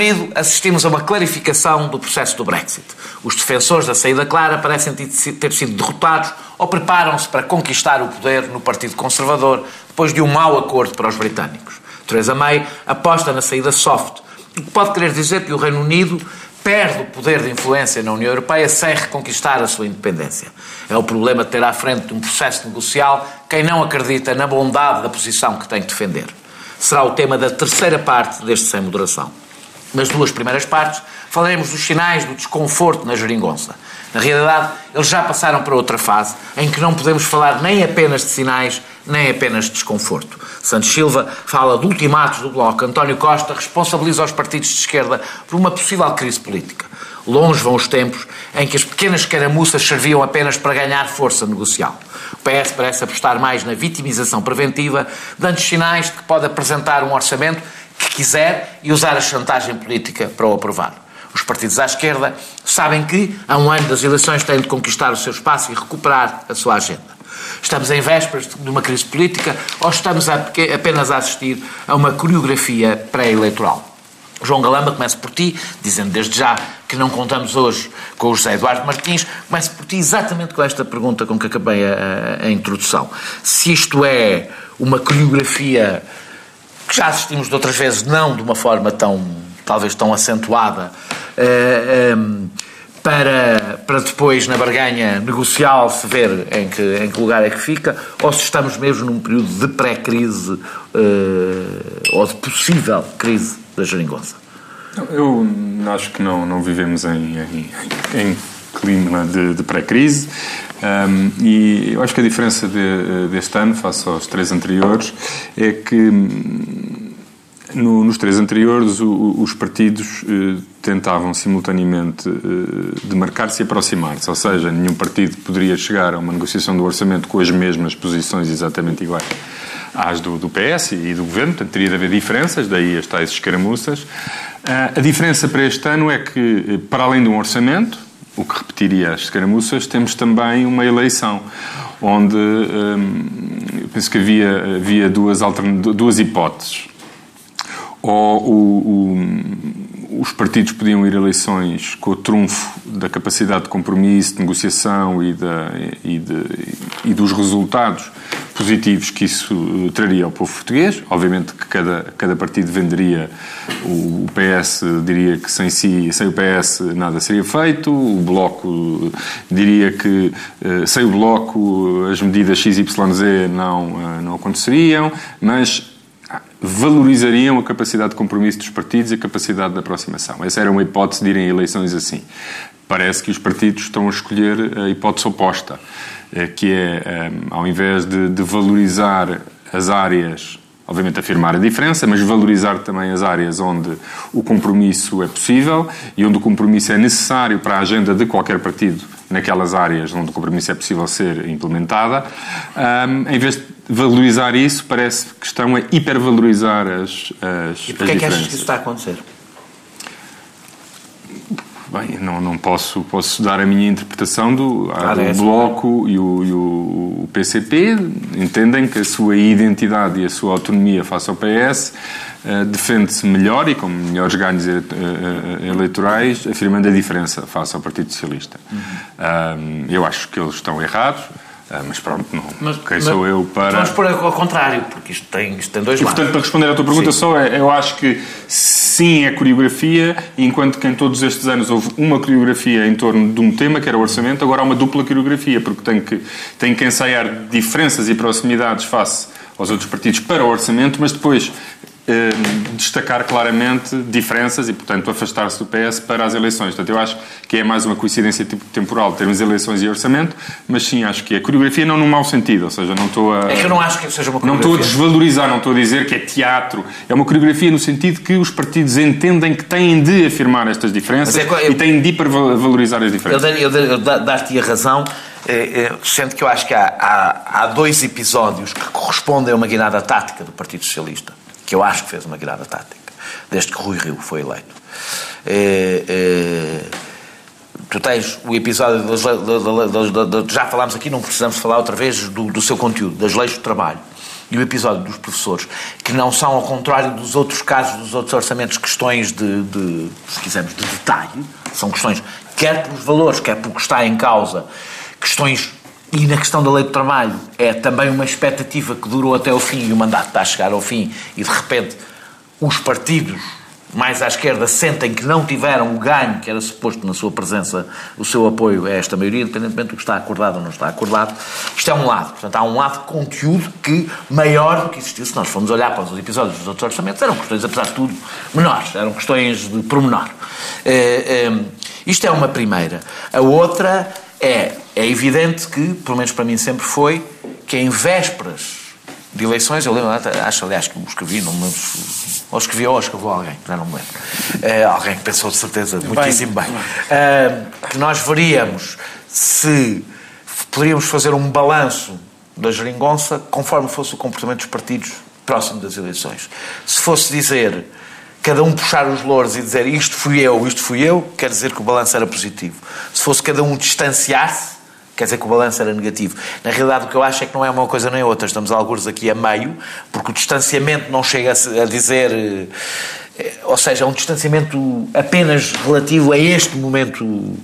Unido, assistimos a uma clarificação do processo do Brexit. Os defensores da saída clara parecem ter sido derrotados ou preparam-se para conquistar o poder no Partido Conservador depois de um mau acordo para os britânicos. Theresa May aposta na saída soft, o que pode querer dizer que o Reino Unido perde o poder de influência na União Europeia sem reconquistar a sua independência. É o problema de ter à frente de um processo negocial quem não acredita na bondade da posição que tem que defender. Será o tema da terceira parte deste Sem Moderação. Nas duas primeiras partes, falaremos dos sinais do desconforto na geringonça. Na realidade, eles já passaram para outra fase, em que não podemos falar nem apenas de sinais, nem apenas de desconforto. Santos Silva fala de ultimatos do Bloco. António Costa responsabiliza os partidos de esquerda por uma possível crise política. Longe vão os tempos em que as pequenas caramuças serviam apenas para ganhar força negocial. O PS parece apostar mais na vitimização preventiva, dando sinais de que pode apresentar um orçamento que quiser e usar a chantagem política para o aprovar. Os partidos à esquerda sabem que, a um ano das eleições, têm de conquistar o seu espaço e recuperar a sua agenda. Estamos em vésperas de uma crise política ou estamos apenas a assistir a uma coreografia pré-eleitoral? João Galamba, começo por ti, dizendo desde já que não contamos hoje com o José Eduardo Martins. Começo por ti exatamente com esta pergunta com que acabei a, a introdução. Se isto é uma coreografia que já assistimos de outras vezes, não de uma forma tão, talvez tão acentuada, uh, um, para, para depois, na barganha negocial, se ver em que, em que lugar é que fica, ou se estamos mesmo num período de pré-crise uh, ou de possível crise da geringonça? Eu acho que não, não vivemos em, em, em clima de, de pré-crise. Um, e eu acho que a diferença de, deste ano, face aos três anteriores, é que no, nos três anteriores, o, os partidos eh, tentavam simultaneamente eh, demarcar-se e aproximar-se, ou seja, nenhum partido poderia chegar a uma negociação do orçamento com as mesmas posições exatamente iguais às do, do PS e do Governo, portanto teria de haver diferenças, daí as tais escaramuças. Uh, a diferença para este ano é que, eh, para além de um orçamento, o que repetiria as escaramuças, temos também uma eleição, onde um, penso que havia, havia duas, duas hipóteses. Ou o, os partidos podiam ir a eleições com o trunfo da capacidade de compromisso, de negociação e, da, e, de, e dos resultados positivos que isso eh, traria ao povo português. Obviamente que cada, cada partido venderia, o PS diria que sem si, sem o PS nada seria feito, o Bloco diria que eh, sem o Bloco as medidas XYZ não, eh, não aconteceriam, mas valorizariam a capacidade de compromisso dos partidos e a capacidade de aproximação. Essa era uma hipótese de irem a eleições assim. Parece que os partidos estão a escolher a hipótese oposta, eh, que é, eh, ao invés de, de valorizar as áreas obviamente afirmar a diferença, mas valorizar também as áreas onde o compromisso é possível e onde o compromisso é necessário para a agenda de qualquer partido naquelas áreas onde o compromisso é possível ser implementada. Um, em vez de valorizar isso, parece que estão a hipervalorizar as, as, e porquê é que achas que isso está a acontecer? Bem, não, não posso, posso dar a minha interpretação do, ah, do Bloco e o, e o, PCP. Entendem que a sua identidade e a sua autonomia face ao PS uh, eh, defende-se melhor e com melhores ganhos uh, eleitorais, afirmando a diferença face ao Partido Socialista. Uhum. eu acho que eles estão errados. Ah, mas pronto, não. Mas, quem mas, sou eu para. Vamos pôr ao contrário, porque isto tem, isto tem dois e, lados. Portanto, para responder à tua pergunta, sim. só é, eu acho que sim é coreografia, enquanto que em todos estes anos houve uma coreografia em torno de um tema, que era o orçamento, agora há uma dupla coreografia, porque tem que, tem que ensaiar diferenças e proximidades face aos outros partidos para o orçamento, mas depois destacar claramente diferenças e, portanto, afastar-se do PS para as eleições. Portanto, eu acho que é mais uma coincidência tipo temporal termos eleições e orçamento, mas sim, acho que é coreografia não num mau sentido, ou seja, não estou a... É que eu não acho que seja uma coreografia. Não estou a desvalorizar, não estou a dizer que é teatro. É uma coreografia no sentido que os partidos entendem que têm de afirmar estas diferenças é, eu, e têm de hipervalorizar as diferenças. Eu, eu, eu dar-te a razão, é, é, sendo que eu acho que há, há, há dois episódios que correspondem a uma guinada tática do Partido Socialista que eu acho que fez uma grande tática, desde que Rui Rio foi eleito. É, é, tu tens o episódio, das, das, das, já falámos aqui, não precisamos falar outra vez do, do seu conteúdo, das leis do trabalho. e o episódio dos professores, que não são, ao contrário dos outros casos, dos outros orçamentos, questões de, de se quisermos, de detalhe, são questões, quer pelos valores, quer pelo que está em causa, questões e na questão da lei do trabalho, é também uma expectativa que durou até o fim e o mandato está a chegar ao fim e de repente os partidos mais à esquerda sentem que não tiveram o ganho que era suposto na sua presença, o seu apoio a esta maioria, independentemente do que está acordado ou não está acordado. Isto é um lado. Portanto, há um lado de conteúdo que, maior do que existiu, se nós formos olhar para os episódios dos outros orçamentos, eram questões, apesar de tudo, menores. Eram questões de pormenor. É, é, isto é uma primeira. A outra é, é evidente que, pelo menos para mim sempre foi, que em vésperas de eleições, eu lembro, acho aliás que escrevi, não me lembro, ou escrevi ou escreveu alguém, já não me lembro. É, alguém que pensou de certeza muitíssimo bem. bem. É, que nós veríamos se poderíamos fazer um balanço da geringonça conforme fosse o comportamento dos partidos próximo das eleições. Se fosse dizer cada um puxar os louros e dizer isto fui eu, isto fui eu, quer dizer que o balanço era positivo. Se fosse cada um distanciar-se, quer dizer que o balanço era negativo. Na realidade, o que eu acho é que não é uma coisa nem outra. Estamos alguns aqui a meio, porque o distanciamento não chega a dizer. Eh, ou seja, é um distanciamento apenas relativo a este momento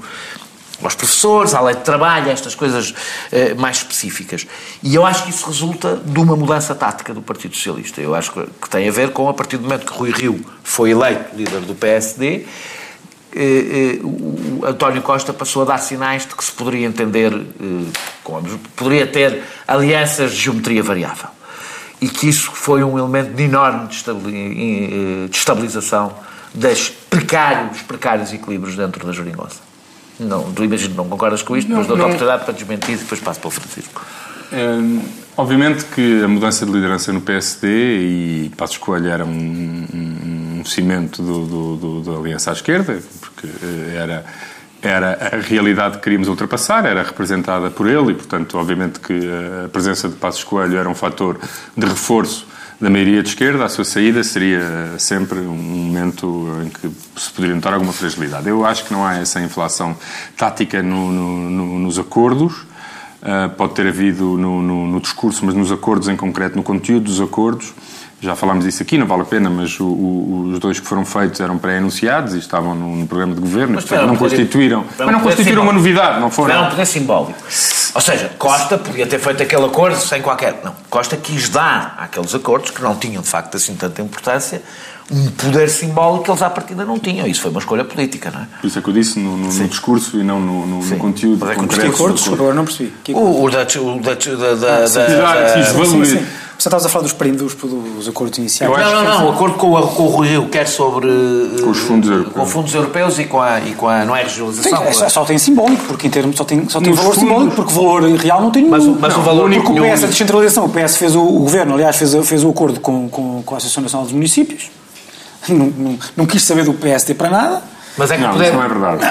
aos professores, à lei de trabalho, a estas coisas eh, mais específicas. E eu acho que isso resulta de uma mudança tática do Partido Socialista. Eu acho que tem a ver com, a partir do momento que Rui Rio foi eleito líder do PSD, eh, eh, o António Costa passou a dar sinais de que se poderia entender, eh, poderia ter alianças de geometria variável. E que isso foi um elemento de enorme destabilização das precários, dos precários equilíbrios dentro da Jeringonça. Não, tu imagino não. Concordas com isto, mas dou-te a oportunidade para desmentir e depois passo para o Francisco. Hum, obviamente que a mudança de liderança no PSD e Passos Coelho era um, um, um cimento do, do, do, da aliança à esquerda, porque eh, era, era a realidade que queríamos ultrapassar, era representada por ele e, portanto, obviamente que a presença de Passos Coelho era um fator de reforço da maioria de esquerda, a sua saída seria sempre um momento em que se poderia notar alguma fragilidade. Eu acho que não há essa inflação tática no, no, no, nos acordos. Uh, pode ter havido no, discurso, mas nos acordos em concreto, no conteúdo dos acordos, já falámos disso aqui, não vale a pena, mas o, o, os dois que foram feitos eram pré-anunciados e estavam no, no, programa de governo, mas portanto, não constituíram, mas não constituíram uma novidade, não foram. Era um poder simbólico. Ou seja, Costa podia ter feito aquele acordo sem qualquer. Não, Costa quis dar àqueles acordos, que não tinham de facto assim tanta importância, um poder simbólico que eles à partida não tinham. Isso foi uma escolha política, não é? Isso é que eu disse no, no, no discurso e não no, no, no conteúdo. Mas é concreto. acordos? Agora não percebi. O, o, da, o da, da, da, ah, sim, da, sim, sim, sim. Você estavas a falar dos, dos, dos acordos iniciais? Não, não, não. O acordo com, o, com o Rio, quer sobre. Com os fundos europeus. Com fundos europeus e com a. E com a não é regionalização. Sim, é, só tem simbólico, porque em termos. Só tem, só tem valor fundos, simbólico, porque o valor real não tem nenhum. Mas, mas não, o valor Porque o PS, a descentralização, o PS fez o, o governo, aliás, fez, fez o acordo com, com, com a Associação Nacional dos Municípios não, não, não, quis saber do PSD para nada. Mas é que não, poder... isso não é verdade.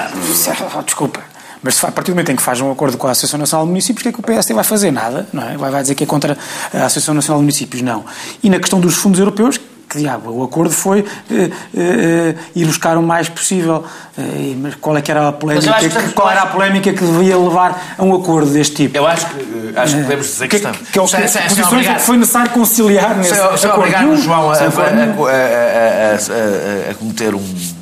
Não, desculpa. Mas a partir do momento em que faz um acordo com a Associação Nacional de Municípios, o que é que o PSD vai fazer? Nada, não é? Vai, vai dizer que é contra a Associação Nacional de Municípios? Não. E na questão dos fundos europeus, que diabo, o acordo foi eh, eh, ir buscar o mais possível. Eh, mas qual é que era a polémica? Que, qual era a polémica que devia levar a um acordo deste tipo? Eu acho que, eh, acho que podemos dizer que, que estamos. Que, é que, que, posições é que foi necessário conciliar nesse se, acordo. João a, a, a, a cometer um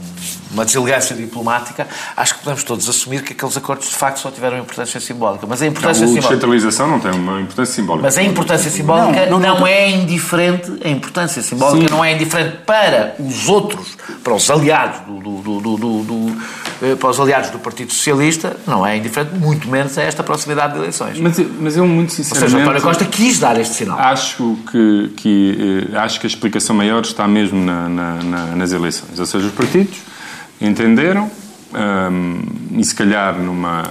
uma deselegância diplomática, acho que podemos todos assumir que aqueles acordos de facto só tiveram importância simbólica. Mas a importância não, a simbólica. descentralização não tem uma importância simbólica. Mas a importância simbólica não, não, não é indiferente, a importância simbólica Sim. não é indiferente para os outros, para os aliados do, do, do, do, eh, para os aliados do Partido Socialista, não é indiferente, muito menos a esta proximidade de eleições. Mas, mas eu muito sinceramente. Ou seja, António Costa quis dar este sinal. Acho que, que, eh, acho que a explicação maior está mesmo na, na, na, nas eleições. Ou seja, os partidos entenderam? Um, e se calhar numa,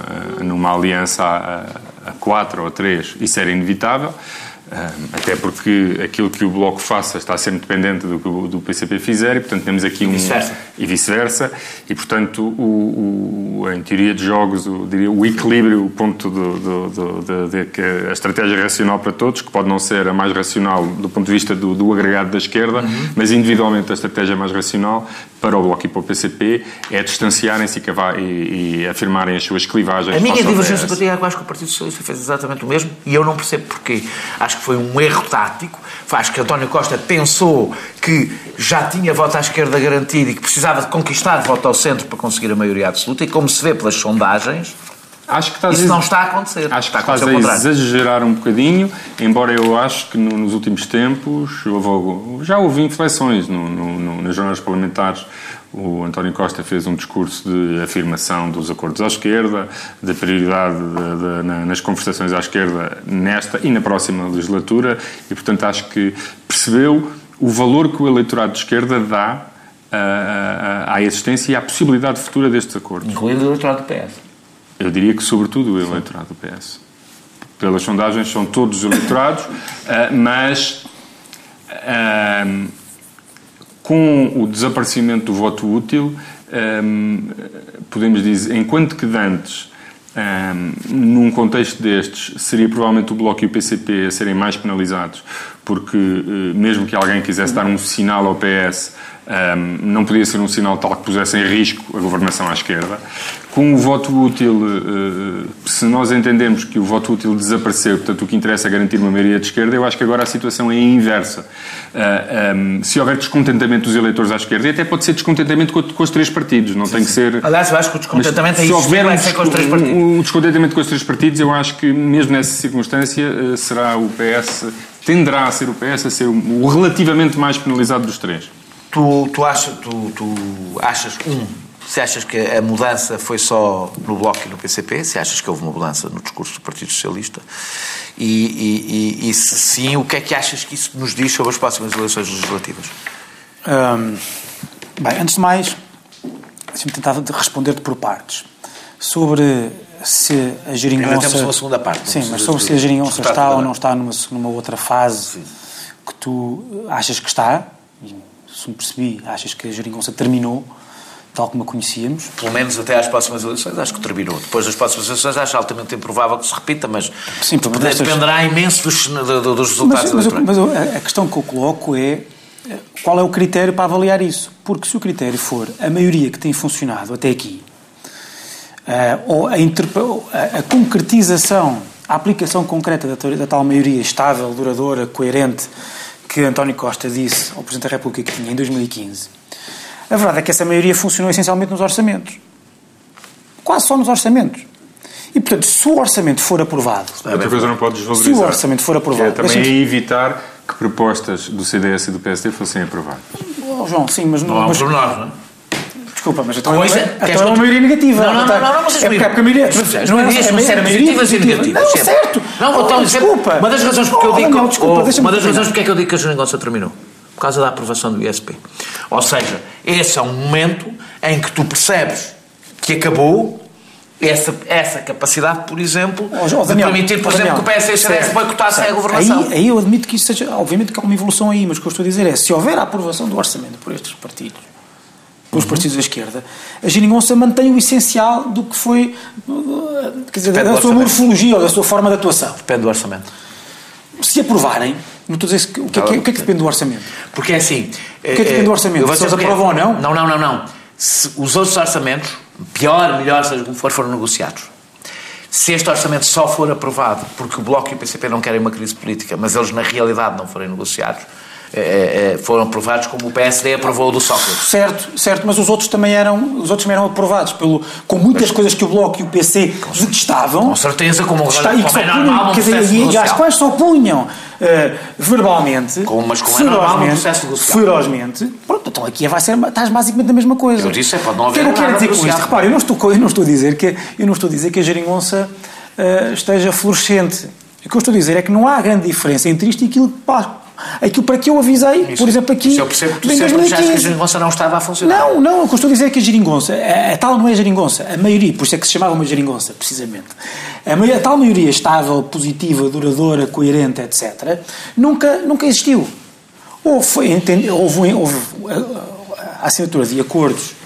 numa aliança a, a quatro ou três isso era inevitável até porque aquilo que o Bloco faça está sempre dependente do que o do PCP fizer e, portanto, temos aqui um... E vice-versa. E vice-versa. E, portanto, o, o, em teoria de jogos, o, diria, o equilíbrio, o ponto de, que a estratégia racional para todos, que pode não ser a mais racional do ponto de vista do, do agregado da esquerda, uhum. mas individualmente a estratégia mais racional para o Bloco e para o PCP é distanciarem-se e, e, e, afirmarem as suas clivagens. A minha divergência política é eu acho que o Partido Socialista fez exatamente o mesmo e eu não percebo porquê. Acho que foi um erro tático. Acho que António Costa pensou que já tinha voto à esquerda garantido e que precisava de conquistar voto ao centro para conseguir a maioria absoluta. E como se vê pelas sondagens, Acho que estás isso não está a acontecer. Acho que está a a exagerar um bocadinho, embora eu acho que no, nos últimos tempos houve, já houve inflexões no, no, nas jornadas parlamentares. O António Costa fez um discurso de afirmação dos acordos à esquerda, da prioridade de, de, na, nas conversações à esquerda nesta e na próxima legislatura, e portanto acho que percebeu o valor que o eleitorado de esquerda dá à, à existência e à possibilidade futura destes acordos. Incluindo o eleitorado do PS. Eu diria que, sobretudo, o eleitorado do PS. Pelas sondagens, são todos os eleitorados, mas com o desaparecimento do voto útil, podemos dizer, enquanto que dantes, num contexto destes, seria provavelmente o Bloco e o PCP a serem mais penalizados, porque eh, mesmo que alguém quisesse dar um sinal ao PS, não podia ser um sinal tal que pusesse em risco a governação à esquerda. Com o voto útil, eh, se nós entendemos que o voto útil desapareceu, portanto o que interessa é garantir uma maioria de esquerda, eu acho que agora a situação é inversa. Ah, se houver descontentamento dos eleitores à esquerda, e até pode ser descontentamento com, os três partidos, não sim, tem que ser... Aliás, eu acho que o descontentamento é isso, houver vai ser com os três partidos. O descontentamento com os três partidos, eu acho que mesmo nessa circunstância eh, será o PS, tenderá a ser o PS a ser o relativamente mais penalizado dos três. Tu, tu, achas, tu, tu achas, um, se achas que a mudança foi só no Bloco e no PCP, se achas que houve uma mudança no discurso do Partido Socialista, e, e, e, e se sim, o que é que achas que isso nos diz sobre as próximas eleições legislativas? Hum, bem, antes de mais, deixa-me tentar responder-te por partes. Sobre se a geringonça... Ainda temos uma segunda parte. Sim, mas sobre se a geringonça está ou não está numa, numa outra fase sim. que tu achas que está, se me percebi, achas que a geringonça terminou, tal como a conhecíamos. Pelo menos até às próximas eleições, acho que terminou. Depois das próximas eleições, acho altamente improvável que se repita, mas Sim, dependerá imenso dos, dos resultados mas, mas, mas a questão que eu coloco é qual é o critério para avaliar isso? Porque se o critério for a maioria que tem funcionado até aqui, ou a, a, a, concretização, a aplicação concreta da, da tal maioria estável, duradoura, coerente, que António Costa disse ao Presidente da República que tinha em 2015, a verdade é que essa maioria funcionou essencialmente nos orçamentos. Quase só nos orçamentos. E, portanto, se o orçamento for aprovado... Outra coisa não pode desvalorizar. Se o orçamento for aprovado... Que é também é evitar que propostas do CDS e do PSD fossem aprovadas. Oh, João, sim, mas... Não, não mas, é um pormenor, não é? Desculpa, mas então, Coisa, então é uma maioria negativa. Não, não, não, não, não, vocês é porque, é a maioria. Não é, é, é positivas e negativas. Não, certo. Não, então, oh, desculpa. Uma das razões porque eu digo. Não, desculpa, oh, uma das razões porque é que eu digo que a geringonça terminou. Por causa da aprovação do ISP. Ou seja, esse é um momento em que tu percebes que acabou essa, essa capacidade, por exemplo, oh, Daniel, de permitir, por exemplo, que o PS e o CDS boicotassem a governação. Aí, aí eu admito que isso seja, obviamente que há uma evolução aí, mas o que eu estou a dizer é, se houver a aprovação do orçamento por estes partidos, pelos uhum. partidos da esquerda, a geringonça mantém o essencial do que foi, quer dizer, Depende da sua morfologia ou da sua forma de atuação. Depende do orçamento. Se aprovarem, não estou a dizer, o que, é, que, o que é que depende do orçamento? Porque é assim... O que é que depende do orçamento? Se eles aprovam ou não? Não, não, não, não. Se os outros orçamentos, pior, melhor, seja como for, foram negociados. Se este orçamento só for aprovado porque o Bloco e o PCP não querem uma crise política, mas eles na realidade não forem negociados, é, é, foram aprovados como o PSD aprovou o do Sócrates. Certo, certo, mas os outros também eram, os outros também eram aprovados pelo, com muitas mas, coisas que o Bloco e o PC detestavam. Com certeza, como, está, e que é normal, quer dizer, e, as quais só punham uh, verbalmente, como, mas como é normal no processo negocial. ferozmente. Pronto, então aqui vai ser, estás basicamente a mesma coisa. Eu disse, é, pode não haver o que eu quero dizer com isto? Repare, eu não estou, eu não estou a dizer que eu não estou a dizer que a geringonça uh, esteja florescente. O que eu estou a dizer é que não há grande diferença entre isto e aquilo que Aquilo para que eu avisei, isso, por exemplo, aqui. Isso eu percebo que tu sempre que a geringonça não estava a funcionar. Não, não, o que eu estou a dizer é que a geringonça, a, a tal não é a geringonça, a maioria, por isso é que se chamava uma geringonça, precisamente. A, maioria, a tal maioria estável, positiva, duradoura, coerente, etc., nunca, nunca existiu. Ou foi, houve, houve a assinatura de acordos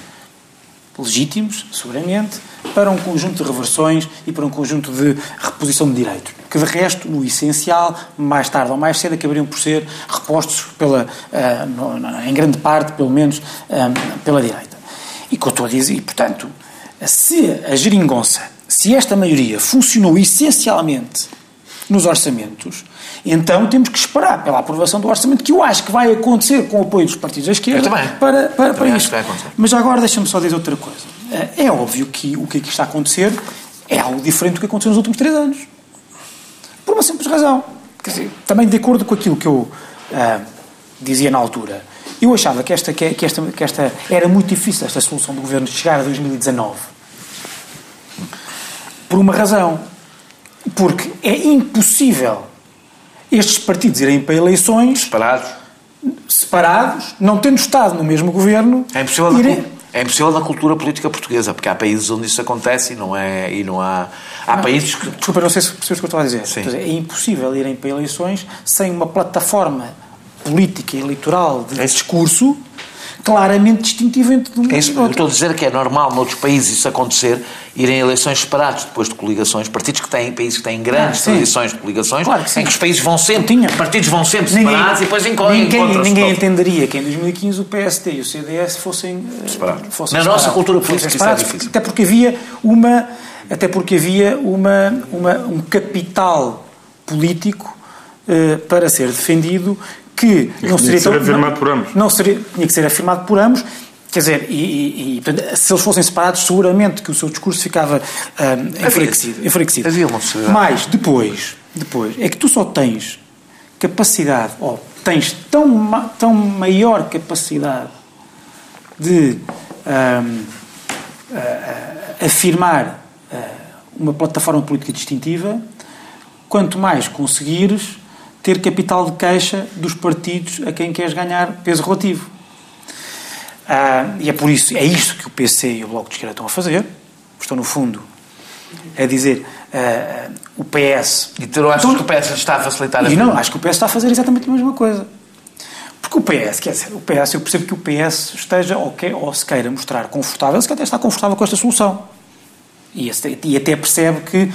legítimos, seguramente, para um conjunto de reversões e para um conjunto de reposição de direitos, que de resto, no essencial, mais tarde ou mais cedo, acabariam por ser repostos pela, uh, em grande parte, pelo menos, um, pela direita. E que eu estou a dizer, e portanto, se a geringonça, se esta maioria funcionou essencialmente nos orçamentos, então temos que esperar pela aprovação do orçamento, que eu acho que vai acontecer com o apoio dos partidos da esquerda para, para, para isso. Mas agora deixa-me só dizer outra coisa. Eh, é óbvio que o que aqui está a acontecer é algo diferente do que aconteceu nos últimos três anos. Por uma simples razão. Quer dizer, também de acordo com aquilo que eu uh, dizia na altura, eu achava que esta, que, esta, que esta era muito difícil, esta solução do governo, de chegar a 2019. Por uma razão. Porque é impossível estes partidos irem para eleições. Separados. Separados, não tendo estado no mesmo governo. É impossível, irem... é impossível na cultura política portuguesa, porque há países onde isso acontece e não, é, e não há. Há não, países que. Desculpa, não sei se percebes o que eu estou a dizer. Dizer, é impossível irem para eleições sem uma plataforma política eleitoral de é discurso claramente distintivo entre um é isso, e outro. Estou a dizer que é normal noutros países isso acontecer, irem eleições separadas depois de coligações, partidos que têm, países que têm grandes ah, tradições de coligações, claro que em que os países vão sempre, Tinha. partidos vão sempre ninguém, separados e depois encontram Ninguém, ninguém entenderia que em 2015 o PSD e o CDS fossem eh, separados. Fossem Na separados. nossa cultura política isso é difícil. Até porque havia uma, até porque havia uma, uma um capital político uh, para ser defendido que não seria, ser afirmado por ambos. Não seria, tinha que ser afirmado por ambos. Quer dizer, e, e, e portanto, se eles fossem separados, seguramente que o seu discurso ficava um, enfraquecido. enfraquecido. Havia uma. Mas depois, depois, é que tu só tens capacidade, ou tens tão, tão maior capacidade de um, uh, afirmar uh, uma plataforma política distintiva, quanto mais conseguires ter capital de queixa dos partidos a quem queres ganhar peso relativo. Ah, e é por isso, é isto que o PC e o Bloco de Esquerda estão a fazer. Estão, no fundo, a dizer ah, o PS. E tu achas então, que o PS está a facilitar a vida? Não, acho que o PS está a fazer exatamente a mesma coisa. Porque o PS, quer dizer, o PS, eu percebo que o PS esteja ou, quer, ou se queira mostrar confortável, se quer até está confortável com esta solução. E, e até percebe que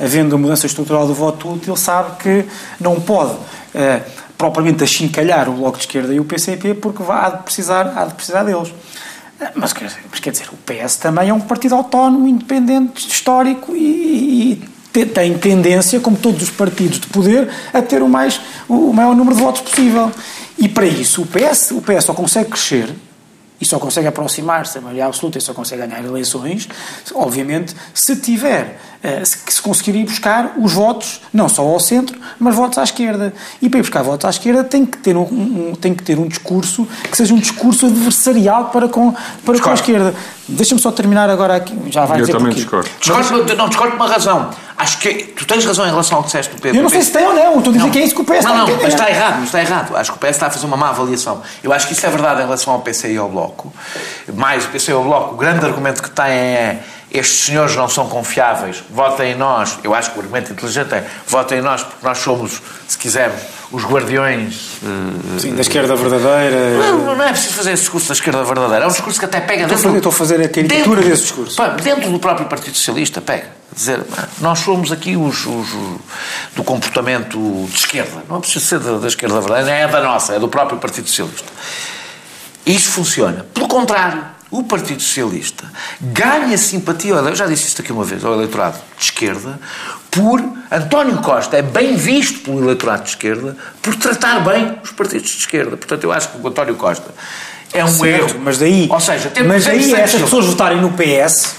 havendo a mudança estrutural do voto útil, sabe que não pode uh, propriamente achincalhar o Bloco de Esquerda e o PCP porque há de precisar, há de precisar deles. Eh, mas, mas quer dizer, o PS também é um partido autónomo, independente, histórico e, e tem tendência, como todos os partidos de poder, a ter o, mais, o maior número de votos possível. E para isso o PS, o PS só consegue crescer e só consegue aproximar-se a maioria absoluta e só consegue ganhar eleições, obviamente, se tiver, eh, se conseguir ir buscar os votos, não só ao centro, mas votos à esquerda. E para ir buscar votos à esquerda tem que ter um, um tem que ter um discurso que seja um discurso adversarial para com, para com a esquerda. Deixa-me só terminar agora aqui. Já vai Eu dizer também discordo. discordo. Não, discordo por uma razão. Acho que tu tens razão em relação ao que disseste do Pedro. Eu não sei se tem ou não. Estou a dizer não. que é isso que o PS não, está não, a Não, mas está errado, mas está errado. Acho que o PS está a fazer uma má avaliação. Eu acho que isso é verdade em relação ao PC e ao Bloco. Mais o PC e ao Bloco, o grande argumento que têm é estes senhores não são confiáveis, votem em nós. Eu acho que o argumento inteligente é votem em nós porque nós somos, se quisermos, os guardiões. Uh, Sim, da esquerda verdadeira. Não, não é preciso fazer esse discurso da esquerda verdadeira. É um discurso que até pega estou dentro. Estou a fazer a caricatura desse discurso. Dentro do próprio Partido Socialista, pega. Dizer, nós somos aqui os, os, do comportamento de esquerda. Não é preciso ser da, da esquerda verdadeira, é da nossa, é do próprio Partido Socialista. Isso funciona. Pelo contrário, o Partido Socialista ganha simpatia, eu já disse isto aqui uma vez, ao eleitorado de esquerda, por António Costa é bem visto pelo eleitorado de esquerda por tratar bem os partidos de esquerda. Portanto, eu acho que o António Costa é um certo, erro. Mas daí, Ou seja, mas daí essas pessoas votarem no PS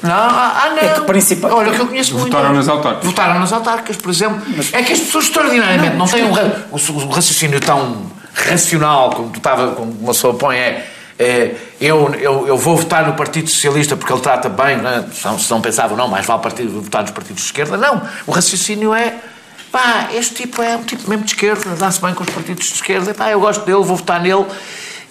não, ah, ah, não. É que principal... Olha, que eu conheço Votaram muito. nas autárquicas. Votaram nas autárquicas, por exemplo. Mas... É que as pessoas extraordinariamente não, não têm um, um, raciocínio tão racional como tu estava, como uma pessoa põe, é é, eu, eu, eu vou votar no Partido Socialista porque ele trata bem, né? se, não, se não não, mais vale partido, votar nos partidos de esquerda. Não, o raciocínio é, pá, este tipo é um tipo mesmo de esquerda, dá-se bem com os partidos de esquerda, pá, eu gosto dele, vou votar nele.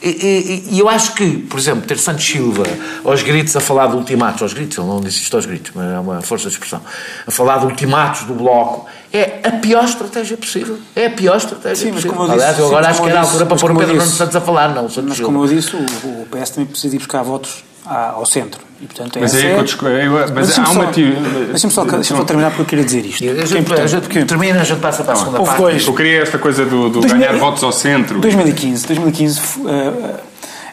E, e, e, eu acho que, por exemplo, ter Santos Silva aos gritos a falar de ultimatos, aos gritos, ele não disse isto aos gritos, mas é uma força de expressão, a falar de ultimatos do Bloco, é a pior estratégia possível. É a pior estratégia sim, possível. Mas como eu disse, Aliás, eu agora sim, acho que era a altura para pôr o Pedro Nuno Santos a falar, não. Santos mas como eu disse, o, o PS também precisa ir buscar votos ao centro. E, portanto, mas aí é, eu, mas, mas há uma Deixa-me só, deixa só terminar porque eu queria dizer isto. A gente, é gente porque... termina, a gente passa para a segunda parte. Dois. Eu queria esta coisa do, do 2000, ganhar votos ao centro. 2015, 2015 uh,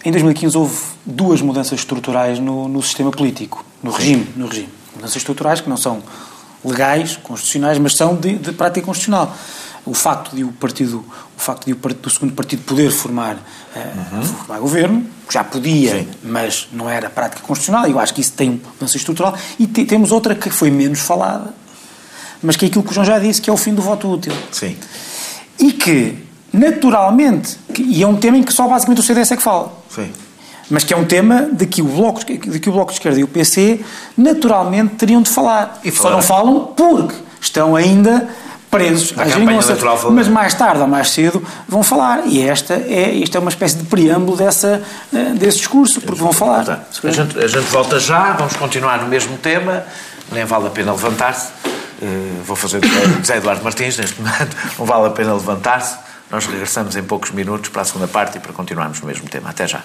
em 2015 houve duas mudanças estruturais no, no sistema político, no regime, no regime. Mudanças estruturais que não são legais, constitucionais, mas são de, de prática constitucional. O facto de o partido, o facto de o, do segundo partido poder formar, uh, uhum. formar governo, já podia, Sim. mas não era prática constitucional, eu acho que isso tem uma mudança estrutural, e te, temos outra que foi menos falada, mas que é aquilo que o João já disse, que é o fim do voto útil. Sim. E que, naturalmente, que, e é um tema em que só basicamente o CDS é que fala. Sim mas que é um tema de que o Bloco de, que o bloco de Esquerda e o PC naturalmente teriam de falar. E Só não falam porque estão ainda presos à geringonça, mas mais tarde ou mais cedo vão falar. E esta é, esta é uma espécie de preâmbulo dessa, eh, desse discurso, porque vão falar. A gente, a gente volta já, vamos continuar no mesmo tema, nem vale a pena levantar-se. Uh, vou fazer o José Eduardo Martins neste momento, não vale a pena levantar-se. Nós regressamos em poucos minutos para a segunda parte e para continuarmos no mesmo tema. Até já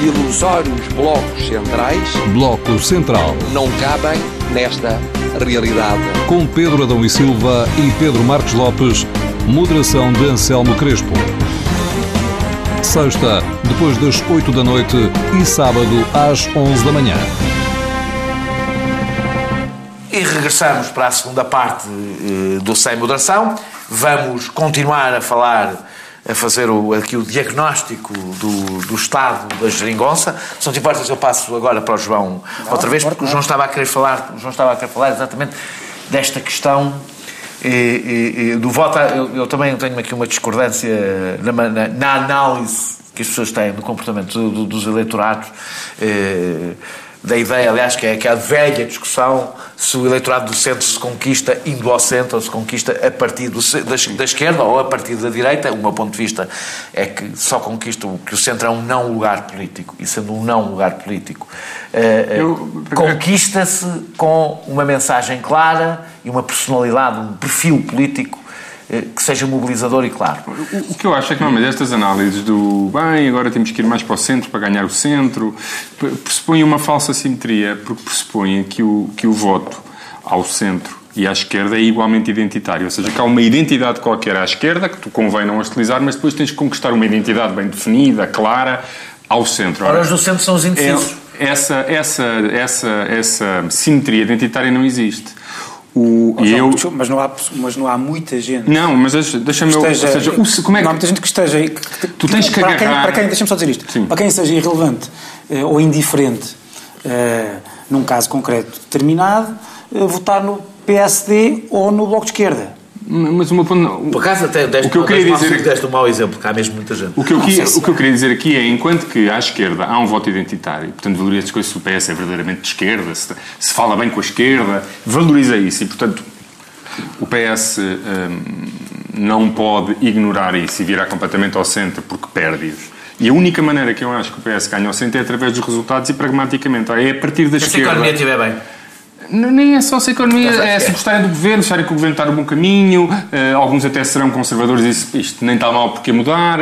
ilusórios blocos centrais. Bloco Central. Não cabem nesta realidade. Com Pedro Adão e Silva e Pedro Marcos Lopes, moderação de Anselmo Crespo. Sexta, depois das 8 da noite e sábado às 11 da manhã. E regressamos para a segunda parte eh, do Sem Moderação. Vamos continuar a falar a fazer o, aqui o diagnóstico do, do estado da geringonça. Se não te importas, eu passo agora para o João não, outra vez, porque o João estava a querer falar, o João estava a querer falar exatamente desta questão e, e, e do voto. Eu, eu, também tenho aqui uma discordância na, na, na, análise que as pessoas têm do comportamento do, do, dos eleitorados. Eh, da ideia, aliás, que é, que é velha discussão se o eleitorado do centro se conquista indo ao centro ou se conquista a partir do, da, da, esquerda ou a partir da direita. O meu ponto de vista é que só conquista o que o centro é um não lugar político e sendo um não lugar político, uh, uh, conquista-se com uma mensagem clara e uma personalidade, um perfil político eh, que seja mobilizador e claro. O, que eu acho é que normalmente estas análises do bem, agora temos que ir mais para o centro para ganhar o centro, pressupõem uma falsa simetria, porque pressupõem que o, que o voto ao centro e à esquerda é igualmente identitário. Ou seja, que há uma identidade qualquer à esquerda que tu convém não hostilizar, mas depois tens que conquistar uma identidade bem definida, clara, ao centro. Ora, os do centro são os indecisos. É, essa, essa, essa, essa simetria identitária não existe. O, oh, eu... mas, não há, mas não há muita gente. Não, mas deixa-me. Seja, o, como é que... Não há muita gente que esteja. Que, que, tu tens que para agarrar. Quem, para quem, deixa-me só dizer isto. Sim. Para quem seja irrelevante uh, ou indiferente uh, num caso concreto determinado, uh, votar no PSD ou no Bloco de Esquerda. Mas uma Por acaso até deste, o que eu queria dizer deste um mau exemplo, porque há mesmo muita gente. O que, eu queria, o que eu queria dizer aqui é, enquanto que à esquerda há um voto identitário, portanto valoriza as coisas se o PS é verdadeiramente de esquerda, se, se fala bem com a esquerda, valoriza isso e, portanto, o PS um, não pode ignorar isso e virar completamente ao centro porque perde-os. E a única maneira que eu acho que o PS ganha ao centro é através dos resultados e pragmaticamente. É a partir da se esquerda. Se a economia estiver bem. Nem é só se a economia, é se gostarem do governo, acharem que o governo está no bom caminho, uh, alguns até serão conservadores e isto, isto nem está mal porque mudar,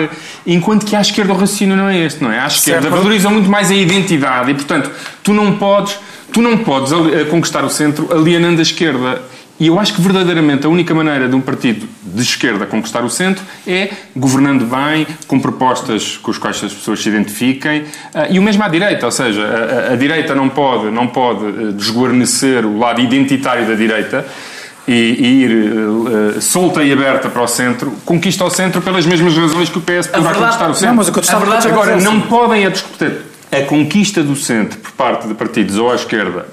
enquanto que à esquerda o raciocínio não é este, não é? À esquerda certo. valorizam muito mais a identidade e, portanto, tu não podes, tu não podes eh, conquistar o centro alienando a esquerda. E eu acho que verdadeiramente a única maneira de um partido de esquerda conquistar o centro é governando bem, com propostas com as quais as pessoas se identifiquem, ah, e o mesmo à direita, ou seja, a, a, a direita não pode, não pode eh, desguarnecer o lado identitário da direita, e, e, ir uh, solta e aberta para o centro, conquista o centro pelas mesmas razões que o PS poderá conquistar o centro. Não, mas o que eu verdade, agora, não podem a discutir a conquista do centro por parte de partidos ou à esquerda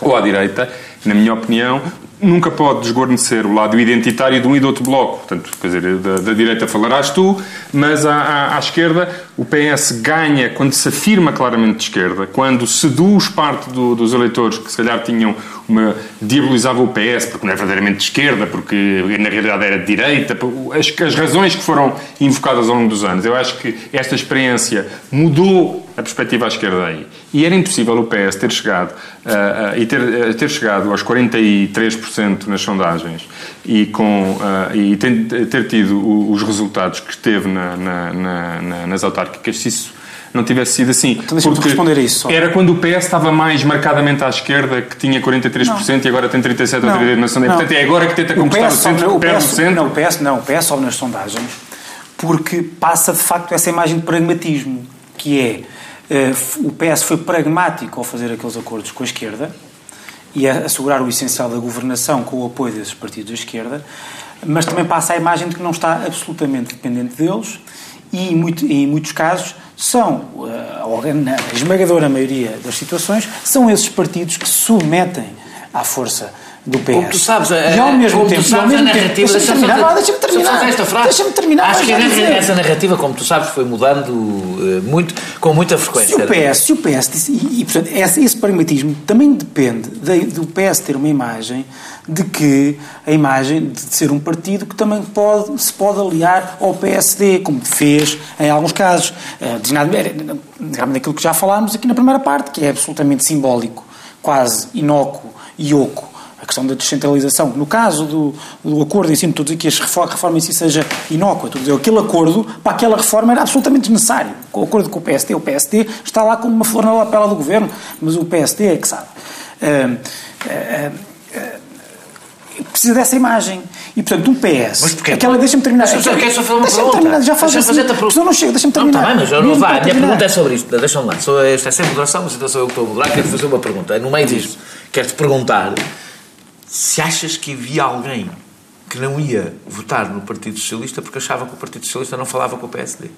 ou à direita, na minha opinião, nunca pode desguarnecer o lado identitário de um e do outro bloco. Portanto, quer dizer, da, da direita falarás tu, mas à, à, à, esquerda o PS ganha quando se afirma claramente de esquerda, quando seduz parte do, dos eleitores que se calhar tinham uma... diabolizavam o PS porque não é verdadeiramente de esquerda, porque na realidade era de direita, as, as razões que foram invocadas ao longo dos anos. Eu acho que esta experiência mudou a perspectiva à esquerda aí. E era impossível o PS ter chegado, uh, uh, e ter, uh, ter chegado aos 43% 43% nas sondagens e, com, e ter, ter tido os resultados que teve na, na, na, nas autárquicas, se isso não tivesse sido assim. Então deixa-me responder a isso. Só. Era quando o PS estava mais marcadamente à esquerda, que tinha 43% não. e agora tem 37% ou 38% na sondagem. Portanto, é agora que tenta conquistar o, PS o centro, o PS, centro. Não, o PS não, o PS sobe nas sondagens porque passa de facto essa imagem de pragmatismo, que é uh, o PS foi pragmático ao fazer aqueles acordos com a esquerda e a assegurar o essencial da governação com o apoio desses partidos da esquerda, mas também passa a imagem de que não está absolutamente dependente deles e, muito, em muitos casos, são, eh, na esmagadora maioria das situações, são esses partidos que submetem à força do PS. Como tu sabes, e ao mesmo tempo, tu sabes, a narrativa... Deixa-me terminar, deixa-me terminar. Deixa-me terminar. Acho que essa narrativa, como tu sabes, foi mudando uh, muito, com muita frequência. Se o PS, se o PS e, e portanto, esse, esse pragmatismo também depende de, do PS ter uma imagem de que a imagem de ser um partido que também pode, se pode aliar ao PSD, como fez em alguns casos. Uh, daquilo que já falámos aqui na primeira parte, que é absolutamente simbólico, quase inócuo e oco a questão da descentralização. No caso do, do acordo em si, estou a dizer que a reforma em si seja inócua, estou a dizer aquele acordo para aquela reforma era absolutamente necessário. O acordo com o PSD, o PSD está lá como uma flor na lapela do governo, mas o PSD é que sabe. Uh, uh, uh, precisa dessa imagem. E, portanto, um PS. Mas porquê? Aquela, deixa-me terminar. Deixa-me só, deixa fazer uma deixa pergunta. já faz assim. Fazer não chega, deixa-me terminar. Não, está bem, mas não vai. A minha pergunta é sobre isto. Deixa-me lá. Sou, isto é sem moderação, mas então sou eu que estou a moderar. Quero fazer uma pergunta. No meio disto, quero-te perguntar se achas que havia alguém que não ia votar no Partido Socialista porque achava que o Partido Socialista não falava com o PSD.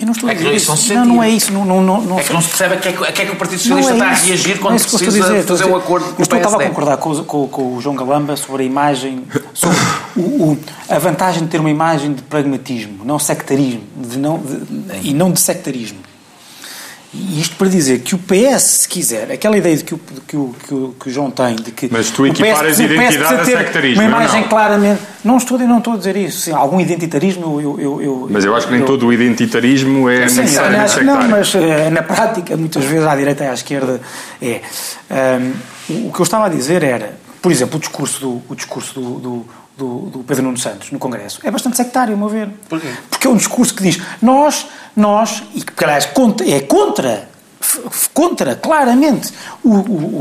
Eu não estou é a dizer isso. Não, não é isso. Não, não, não, é que não se percebe a que é que, é que o Partido Socialista é está a reagir quando é precisa dizer, fazer um acordo com o PSD. Eu estava a concordar com, com, com, o João Galamba sobre a imagem, sobre o, o, a vantagem de ter uma imagem de pragmatismo, não sectarismo, de não, de, e não de sectarismo. E isto para dizer que o PS, se quiser, aquela ideia de que o, que o, que o, que o João tem, de que. Mas tu equiparas a identidade a sectarismo. Uma imagem não. claramente. Não estou, não estou a dizer isso. Sim, algum identitarismo eu, eu, eu, Mas eu acho que nem todo o identitarismo é sim, necessariamente acho, Não, mas uh, na prática, muitas vezes à direita e à esquerda é. Um, o que eu estava a dizer era, por exemplo, o discurso do, o discurso do, do do, do, Pedro Nuno Santos no Congresso é bastante sectário, a meu ver. Porquê? Porque é um discurso que diz nós, nós, e que aliás é contra, contra claramente o,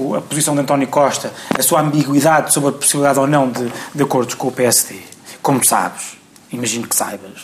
o, a posição de António Costa, a sua ambiguidade sobre a possibilidade ou não de, de acordos com o PSD. Como sabes, imagino que saibas.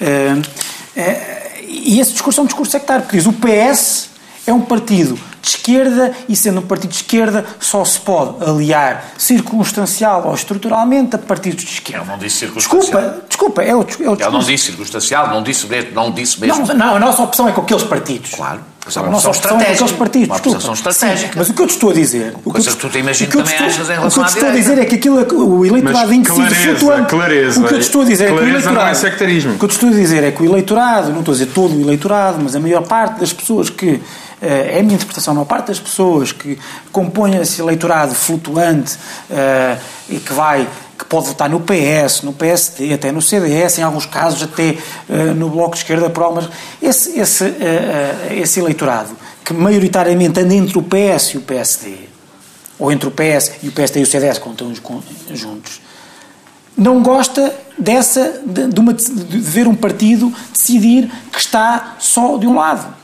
Uh, uh, e esse discurso é um discurso sectário, porque diz o PS é um partido de esquerda e, sendo um partido de esquerda, só se pode aliar circunstancial ou estruturalmente a partidos de esquerda. Ele não disse circunstancial. Desculpa, desculpa, é o, é o discurso. Ele não disse circunstancial, não disse, não disse mesmo. Não, não, a nossa opção é com aqueles partidos. Claro. A nossa opção é com aqueles partidos. Uma posição estratégica. Sim, mas o que eu te estou a dizer. O Coisa que, que tu te imaginas também estou, achas em relação O que eu te estou a dizer é que aquilo, o eleitorado indeciso flutuante. Clareza, o que eu te estou a dizer é que o eleitorado. Não é sectarismo. O que eu te estou a dizer é que o eleitorado, não estou a dizer todo o eleitorado, mas a maior parte das pessoas que é a minha interpretação, a maior parte das pessoas que compõem esse eleitorado flutuante uh, e que vai que pode votar no PS, no PSD, até no CDS, em alguns casos até uh, no Bloco de Esquerda por algumas... Esse, esse, uh, esse eleitorado, que maioritariamente anda entre o PS e o PSD, ou entre o PS e o PSD e o CDS, quando estão juntos, não gosta dessa, de, de, uma, de ver um partido decidir que está só de um lado.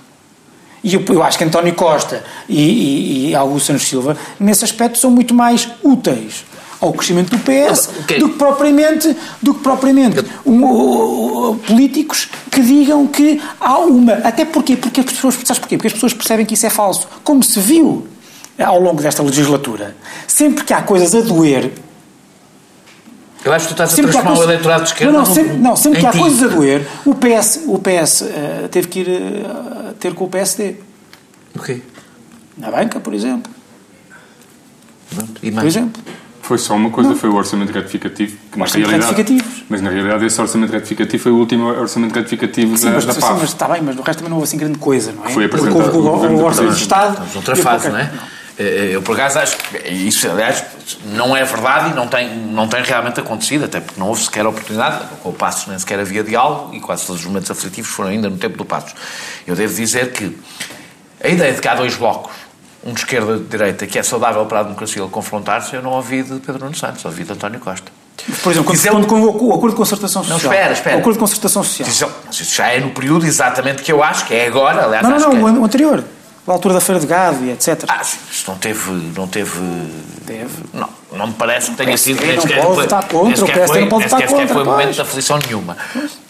E eu, eu acho que António Costa e, e, e Augusto Santos Silva, nesse aspecto, são muito mais úteis ao crescimento do PS okay. do que propriamente, do que propriamente um, uh, políticos que digam que há uma. Até porque, porque as pessoas. Sabes porquê? Porque as pessoas percebem que isso é falso. Como se viu ao longo desta legislatura. Sempre que há coisas a doer. Eu acho que tu estás a transformar coisa... o eleitorado de esquerda. Não, não, sempre, não, sempre que há coisas a doer, o PS, o PS uh, teve que ir uh, ter com o PSD. O quê? Na banca, por exemplo. Pronto, e mais? Por exemplo. Foi só uma coisa, não. foi o orçamento retificativo. Que na realidade, mas na realidade esse orçamento retificativo foi o último orçamento retificativo sim, da, mas, da PAF. Sim, mas está bem, mas no resto também não houve assim grande coisa, não é? Foi apresentado o, o, o orçamento de Estado. Estamos noutra fase, não é? Não. Eh, eu, por acaso, acho que isso, aliás, não é verdade e não tem, não tem realmente acontecido, até porque não houve sequer oportunidade. Com o Passos nem sequer havia diálogo e quase todos os momentos aflitivos foram ainda no tempo do Passos. Eu devo dizer que a ideia de que há dois blocos, um de esquerda de direita que é saudável para a democracia confrontar-se, eu não ouvi de Pedro Nuno Santos, ouvi de António Costa. Por exemplo, quando, Diz quando convocou o acordo de concertação social. Não, espera, espera. O acordo de concertação social. Diz ele, mas isso já é no período exatamente que eu acho que é agora, aliás, Não, não, não, que é. o anterior. A altura da Feira de Gado e etc. Ah, isso não teve. Não teve. Teve. Não, não me parece que tenha sido. não pode foi- votar contra, o PSD não pode sequer contra, foi momento de aflição nenhuma.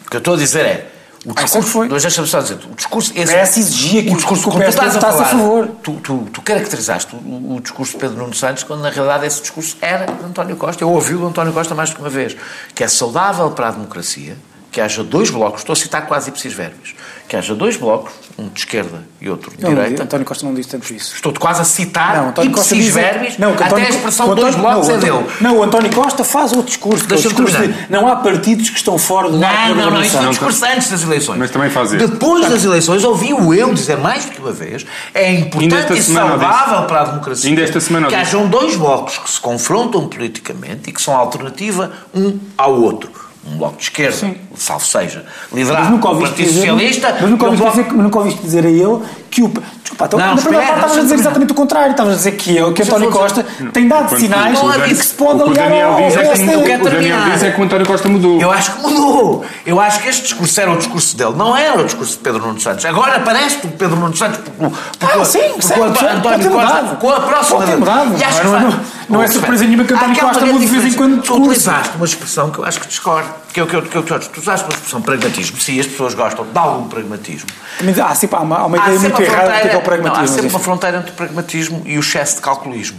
O que eu estou a dizer é. O Ah, discurso. foi. Mas deixa-me só dizer. O discurso. Esse, PS exigia que o discurso que o estás votasse a falar, favor. Tu, tu, tu caracterizaste o, o discurso de Pedro Nuno Santos quando na realidade esse discurso era de António Costa. Eu ouvi o de António Costa mais de uma vez. Que é saudável para a democracia que haja dois blocos, estou a citar quase ipsis verbis, que haja dois blocos, um de esquerda e outro de Não, direita. António Costa não disse tanto isso. Estou-te quase a citar Não, António Costa diz... é- verbis, não, que até António- a expressão o António- dois blocos não, é o António- dele. Não, o António Costa faz outro discurso. que é o discurso de, não há partidos que estão fora do arco Não, da não, não, isso foi um discurso antes das eleições. Mas também faz isso. Depois das eleições, ouvi-o eu dizer mais do que uma vez, é importante e saudável disse. para a democracia Ainda esta semana que hajam dois blocos que se confrontam politicamente e que são alternativa um ao outro. Um bloco de esquerda, Sim. salvo seja, liderado pelo Partido dizer, Socialista. mas nunca um bloco- dizer, mas nunca ouviste dizer a ele que o. Desculpa, então, Não, na primeira espera, parte estavas a dizer exatamente o contrário. Estavas a dizer que, ele, que António Costa tem dado sinais Não é de que se pode aliar ao diz é que, PSD. eu o quero que o Daniel diz é que o António Costa mudou. Eu acho que mudou. Eu acho que este discurso era o discurso dele, não era o discurso de Pedro Nuno Santos. Agora parece o Pedro Nuno Santos porque, porque, Ah, sim, porque certo, o António Costa com a próxima. Pode ter mudado. E acho que Não, não, não é surpresa nenhuma que António Costa mude de vez em quando Tu discurso. utilizaste uma expressão que eu acho que discordo. Que eu, que eu, que eu, que eu- tu usaste uma expressão pragmatismo. Sim, as pessoas gostam de algum pragmatismo. Também Há, sempre, há uma, uma ideia muito errada do que é o fronteira- não, há pragmatismo. sempre mas uma fronteira entre o pragmatismo e o excesso de calculismo.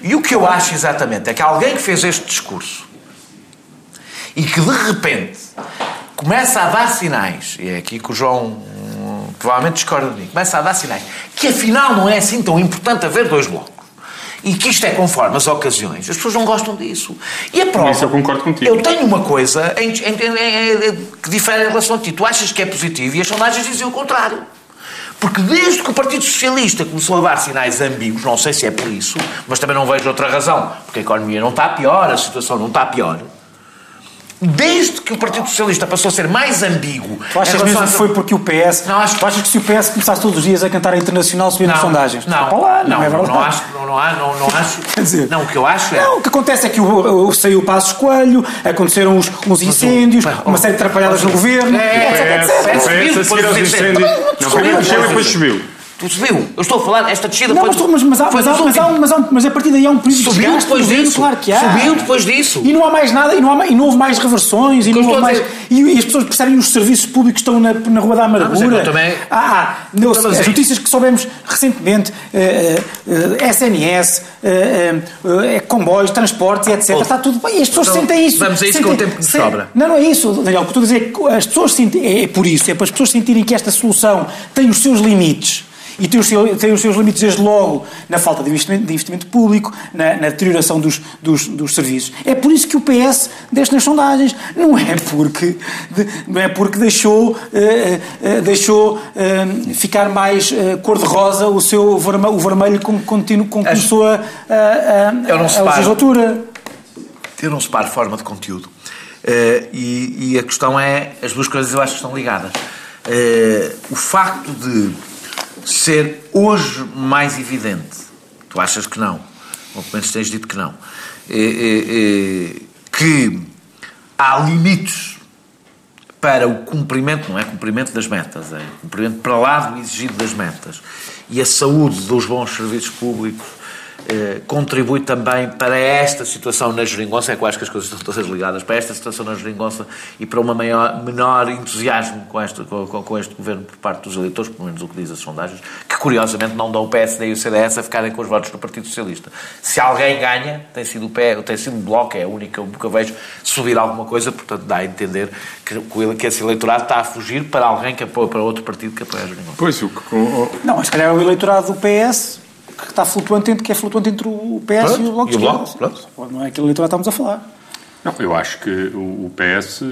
E o que eu acho exatamente é que alguém que fez este discurso e que de repente começa a dar sinais, e é aqui que o João hum, provavelmente discorda de mim, começa a dar sinais que afinal não é assim tão importante haver dois blocos. E que isto é conforme as ocasiões. As pessoas não gostam disso. E a prova. Isso eu concordo contigo. Eu tenho uma coisa em- em- em- que difere em relação a ti. Tu achas que é positivo e as sondagens dizem o contrário. Porque desde que o Partido Socialista começou a dar sinais ambíguos, não sei se é por isso, mas também não vejo outra razão, porque a economia não está pior, a situação não está pior. Desde que o Partido Socialista passou a ser mais ambíguo. Tu achas mesmo a- que foi porque o PS. Não, acho- Tu achas que se o PS começasse todos os dias a cantar a internacional subir nas sondagens? Não, Para lá, não, não, é não, verdade. não acho, não, não, há- não, não acho. Quer dizer, não, o que eu acho é. Não, o que acontece é que o, o, saiu o Passo Coelho, aconteceram uns, uns incêndios, Mas, uma série de atrapalhadas no governo, É, etc, é, etc. é, PS, subiu, a seguir depois aos dizer- incêndios. Não, Não, subiu, primeiro desceu e depois depois dizer- subiu. Tu subiu. Eu estou a falar, esta descida Não, foi mas, mas, mas, há, foi mas, há, mas, há, mas, há, mas a partir daí há um período de Subiu desgaste depois disso. Claro que há. Subiu depois disso. E não há mais nada, e não, há, e não houve mais reversões, e, não houve mais, e, e as pessoas percebem os serviços públicos que estão na, na Rua da mas é Amargura. eu também- Ah, ah, não, as é notícias que soubemos recentemente, eh, eh, SNS, eh, eh, eh, comboios, transportes, etc. Oh. Está tudo bem. E as pessoas Então, sentem isso. vamos a isso sentem, com o tempo que nos sentem- sobra. Não, não é isso, Daniel. O que estou a dizer é que as pessoas sentem, é, é por isso, é para as pessoas sentirem que esta solução tem os seus limites. E tem os, seus, tem os seus limites, desde logo, na falta de investimento, de investimento público, na, na deterioração dos, dos, dos serviços. É por isso que o PS desce nas sondagens. Não é porque, de- não é porque deixou, eh, eh, deixou eh, ficar mais eh, cor-de-rosa o seu vermelho, o vermelho com, continu, com que começou a, a, a, Eu não a legislatura. Eu não separo forma de conteúdo. Eh, e, e a questão é, as duas coisas eu acho que estão ligadas. Eh, o facto de ser hoje mais evidente, tu achas que não, ou pelo menos tens dito que não, eh, eh, eh, que há limites para o cumprimento, não é cumprimento das metas, é cumprimento para lá do exigido das metas. E a saúde dos bons serviços públicos eh, contribui também para esta situação na geringonça, é que eu acho que as coisas estão todas ligadas, para esta situação na geringonça e para uma maior, menor entusiasmo com este, com, com- este governo por parte dos eleitores, pelo menos o que diz as sondagens, que curiosamente não dão o PSD e o CDS a ficarem com os votos do Partido Socialista. Se alguém ganha, tem sido o PE, tem sido o Bloco, é a única que eu vejo subir alguma coisa, portanto dá a entender que, que esse eleitorado está a fugir para alguém que apoia, para outro partido que apoia a geringonça. Pois, o que- Não, mas se calhar é o eleitorado do PS que está flutuante entre, que é flutuante entre o PS Pronto, e o Bloco e o de Bloco, Esquerda. pronto. Não é aquele eleitorado que estamos a falar. Não, eu acho que o PS eh,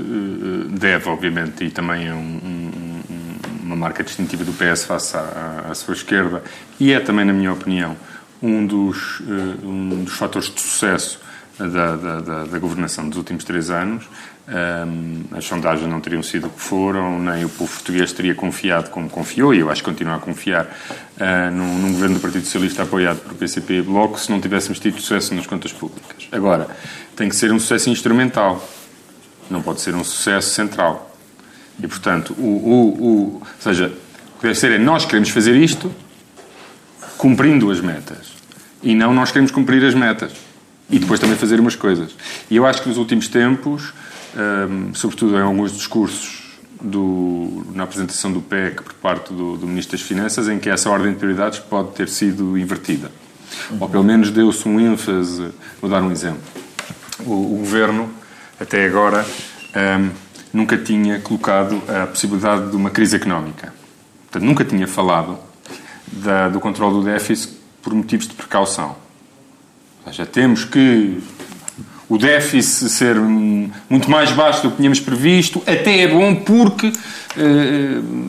deve, obviamente, e também é um- um- um- uma marca distintiva do PS face à, à- à sua esquerda, e é também, na minha opinião, um dos, eh, um dos fatores de sucesso da, da, da, da governação dos últimos três anos, um, as sondagens não teriam sido o que foram, nem o povo português teria confiado como confiou, e eu acho que continua a confiar uh, num, num, governo do Partido Socialista apoiado por PCP e Bloco se não tivéssemos tido sucesso nas contas públicas. Agora, tem que ser um sucesso instrumental, não pode ser um sucesso central. E, portanto, o, o, o, ou seja, o que deve ser é nós queremos fazer isto cumprindo as metas e não nós queremos cumprir as metas e depois também fazer umas coisas. E eu acho que nos últimos tempos um, sobretudo em alguns discursos do, na apresentação do PEC por parte do, do, Ministro das Finanças, em que essa ordem de prioridades pode ter sido invertida. Uhum. Ou pelo menos deu-se um ênfase. Vou dar um exemplo. O, o Governo, até agora, um, nunca tinha colocado a possibilidade de uma crise económica. Portanto, nunca tinha falado da, do controle do déficit por motivos de precaução. Ou seja, temos que o déficit ser muito mais baixo do que tínhamos previsto, até é bom porque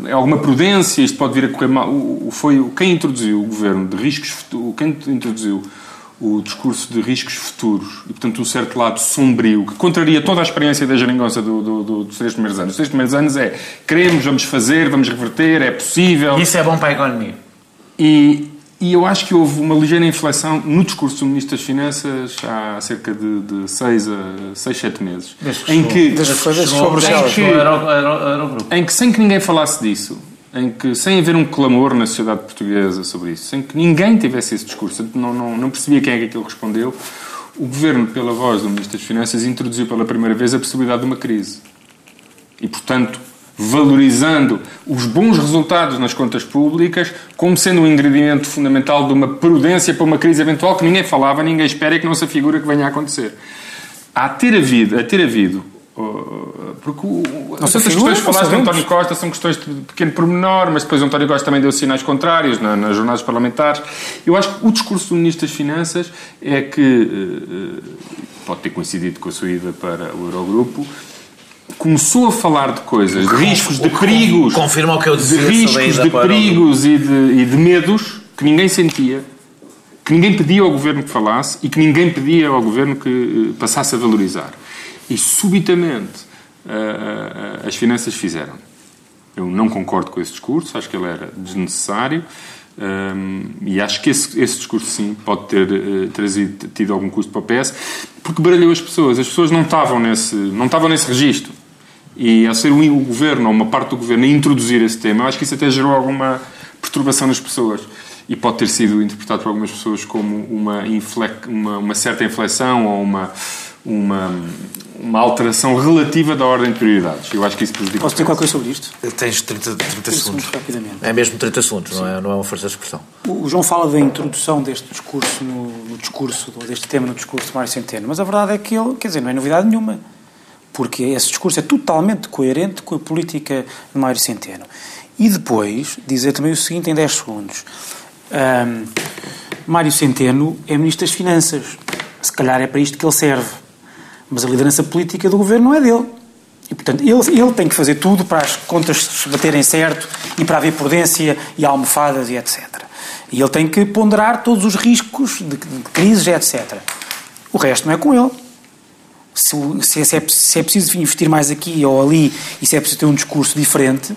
é alguma prudência, isto pode vir a correr mal. O, foi quem introduziu o governo de riscos, quem introduziu o discurso de riscos futuros e, portanto, um certo lado sombrio que contraria toda a experiência da geringonça do, do, do, dos três primeiros anos. Os três primeiros anos é queremos, vamos fazer, vamos reverter, é possível. Isso é bom para a economia. E, e eu acho que houve uma ligeira inflexão no discurso do Ministro das Finanças há cerca de, de seis a seis, sete meses. Desde em que, desde que, desde em, que, em que, sem que ninguém falasse disso, em que, sem haver um clamor na sociedade portuguesa sobre isso, sem que ninguém tivesse esse discurso, não, não, não percebia quem é que aquilo respondeu, o Governo, pela voz do Ministro das Finanças, introduziu pela primeira vez a possibilidade de uma crise. E, portanto, valorizando os bons resultados nas contas públicas como sendo um ingrediente fundamental de uma prudência para uma crise eventual que ninguém falava, ninguém espera e que não se afigura que venha a acontecer. A ter havido, a ter havido uh, porque o, as questões que falaste de António Costa são questões de pequeno pormenor, mas depois o António Costa também deu sinais contrários na, nas jornadas parlamentares. Eu acho que o discurso do Ministro das Finanças é que, uh, pode ter coincidido com a sua ida para o Eurogrupo, começou a falar de coisas, de riscos, de perigos. Confirma o que eu dizia. De riscos, de perigos e de, e de medos que ninguém sentia, que ninguém pedia ao governo que falasse e que ninguém pedia ao governo que eh, passasse a valorizar. E subitamente uh, uh, as finanças fizeram. Eu não concordo com esse discurso, acho que ele era desnecessário. Um, ehm, e acho que esse, esse, discurso, sim, pode ter uh, trazido, tido algum custo para o PS, porque baralhou as pessoas. As pessoas não estavam nesse, não estavam nesse registro. E ao ser o governo, ou uma parte do governo, a introduzir esse tema, eu acho que isso até gerou alguma perturbação nas pessoas. E pode ter sido interpretado por algumas pessoas como uma, uma, uma certa inflexão ou uma, uma, uma alteração relativa da ordem de prioridades. Eu acho que isso prejudica. Posso dizer qualquer coisa sobre isto? Tens 30, 30 segundos. rapidamente. É mesmo 30 segundos, não é, não é uma força de expressão. O João fala da introdução deste discurso no, no discurso, deste tema no discurso de Mário Centeno, mas a verdade é que ele, quer dizer, não é novidade nenhuma porque esse discurso é totalmente coerente com a política de Mário Centeno. E depois, dizer também o seguinte em 10 segundos. Um, Mário Centeno é Ministro das Finanças. Se calhar é para isto que ele serve. Mas a liderança política do governo não é dele. E, portanto, ele, ele tem que fazer tudo para as contas se baterem certo e para haver prudência e almofadas e etc. E ele tem que ponderar todos os riscos de, de crises, etc. O resto não é com ele se, se, é, se, é, preciso investir mais aqui ou ali e se é preciso ter um discurso diferente,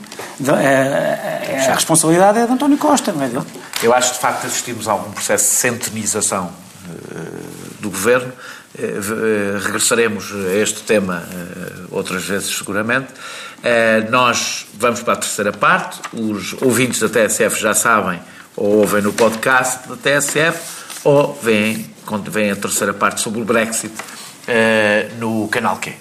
a, a, a responsabilidade é de António Costa, não é dele? Eu acho que, de facto, assistimos a algum processo de centenização uh, do governo. Uh, regressaremos a este tema uh, outras vezes, seguramente. nós vamos para a terceira parte. Os ouvintes da TSF já sabem, ou ouvem no podcast da TSF, ou veem, veem a terceira parte sobre o Brexit eh, no canal Q.